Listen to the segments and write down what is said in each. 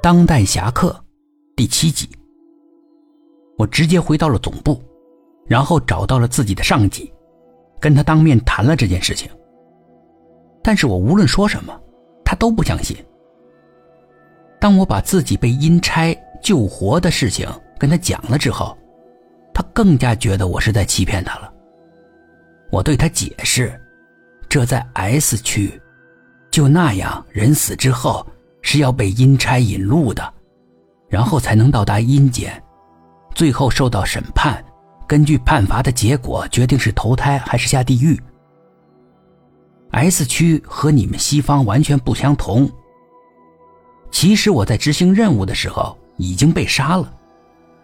当代侠客第七集。我直接回到了总部，然后找到了自己的上级，跟他当面谈了这件事情。但是我无论说什么，他都不相信。当我把自己被阴差救活的事情跟他讲了之后，他更加觉得我是在欺骗他了。我对他解释，这在 S 区，就那样人死之后是要被阴差引路的，然后才能到达阴间，最后受到审判，根据判罚的结果决定是投胎还是下地狱。S 区和你们西方完全不相同。其实我在执行任务的时候已经被杀了，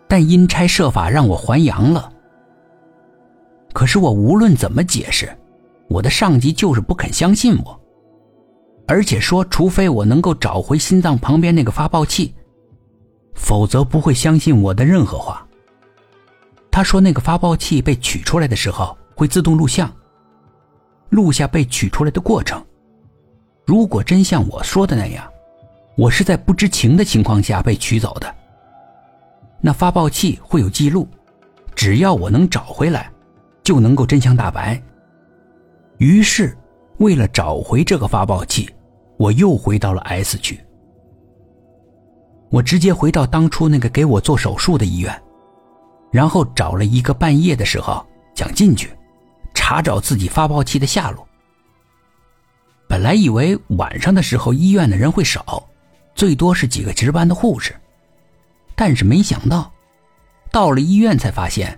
但阴差设法让我还阳了。可是我无论怎么解释，我的上级就是不肯相信我，而且说除非我能够找回心脏旁边那个发报器，否则不会相信我的任何话。他说那个发报器被取出来的时候会自动录像，录下被取出来的过程。如果真像我说的那样。我是在不知情的情况下被取走的。那发报器会有记录，只要我能找回来，就能够真相大白。于是，为了找回这个发报器，我又回到了 S 区。我直接回到当初那个给我做手术的医院，然后找了一个半夜的时候想进去，查找自己发报器的下落。本来以为晚上的时候医院的人会少。最多是几个值班的护士，但是没想到，到了医院才发现，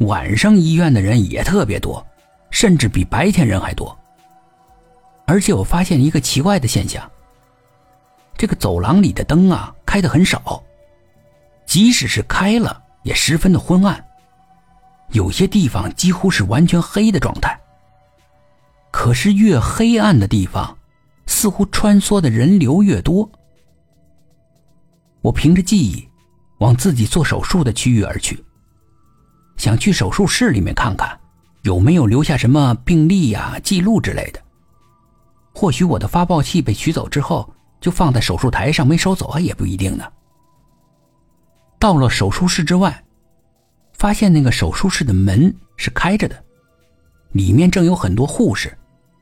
晚上医院的人也特别多，甚至比白天人还多。而且我发现一个奇怪的现象：这个走廊里的灯啊开的很少，即使是开了，也十分的昏暗，有些地方几乎是完全黑的状态。可是越黑暗的地方，似乎穿梭的人流越多。我凭着记忆，往自己做手术的区域而去，想去手术室里面看看，有没有留下什么病历呀、记录之类的。或许我的发报器被取走之后，就放在手术台上没收走啊，也不一定呢。到了手术室之外，发现那个手术室的门是开着的，里面正有很多护士，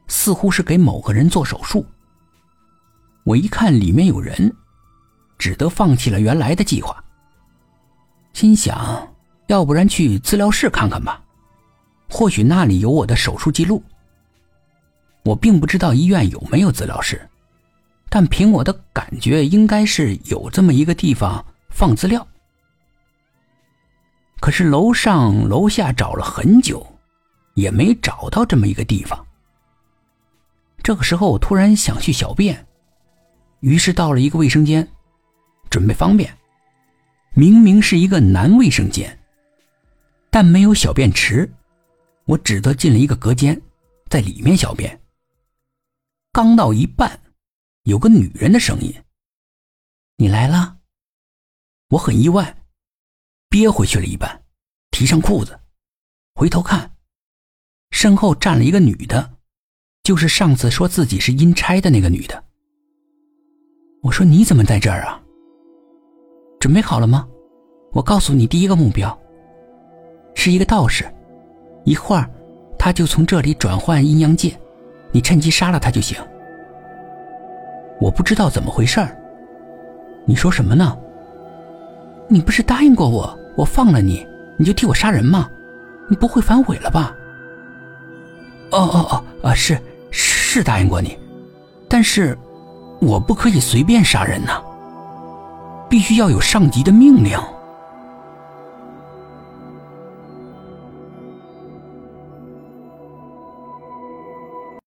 似乎是给某个人做手术。我一看里面有人。只得放弃了原来的计划。心想，要不然去资料室看看吧，或许那里有我的手术记录。我并不知道医院有没有资料室，但凭我的感觉，应该是有这么一个地方放资料。可是楼上楼下找了很久，也没找到这么一个地方。这个时候，我突然想去小便，于是到了一个卫生间。准备方便，明明是一个男卫生间，但没有小便池，我只得进了一个隔间，在里面小便。刚到一半，有个女人的声音：“你来了。”我很意外，憋回去了一半，提上裤子，回头看，身后站了一个女的，就是上次说自己是阴差的那个女的。我说：“你怎么在这儿啊？”准备好了吗？我告诉你，第一个目标是一个道士，一会儿他就从这里转换阴阳界，你趁机杀了他就行。我不知道怎么回事儿，你说什么呢？你不是答应过我，我放了你，你就替我杀人吗？你不会反悔了吧？哦哦哦，啊是是答应过你，但是我不可以随便杀人呐。必须要有上级的命令。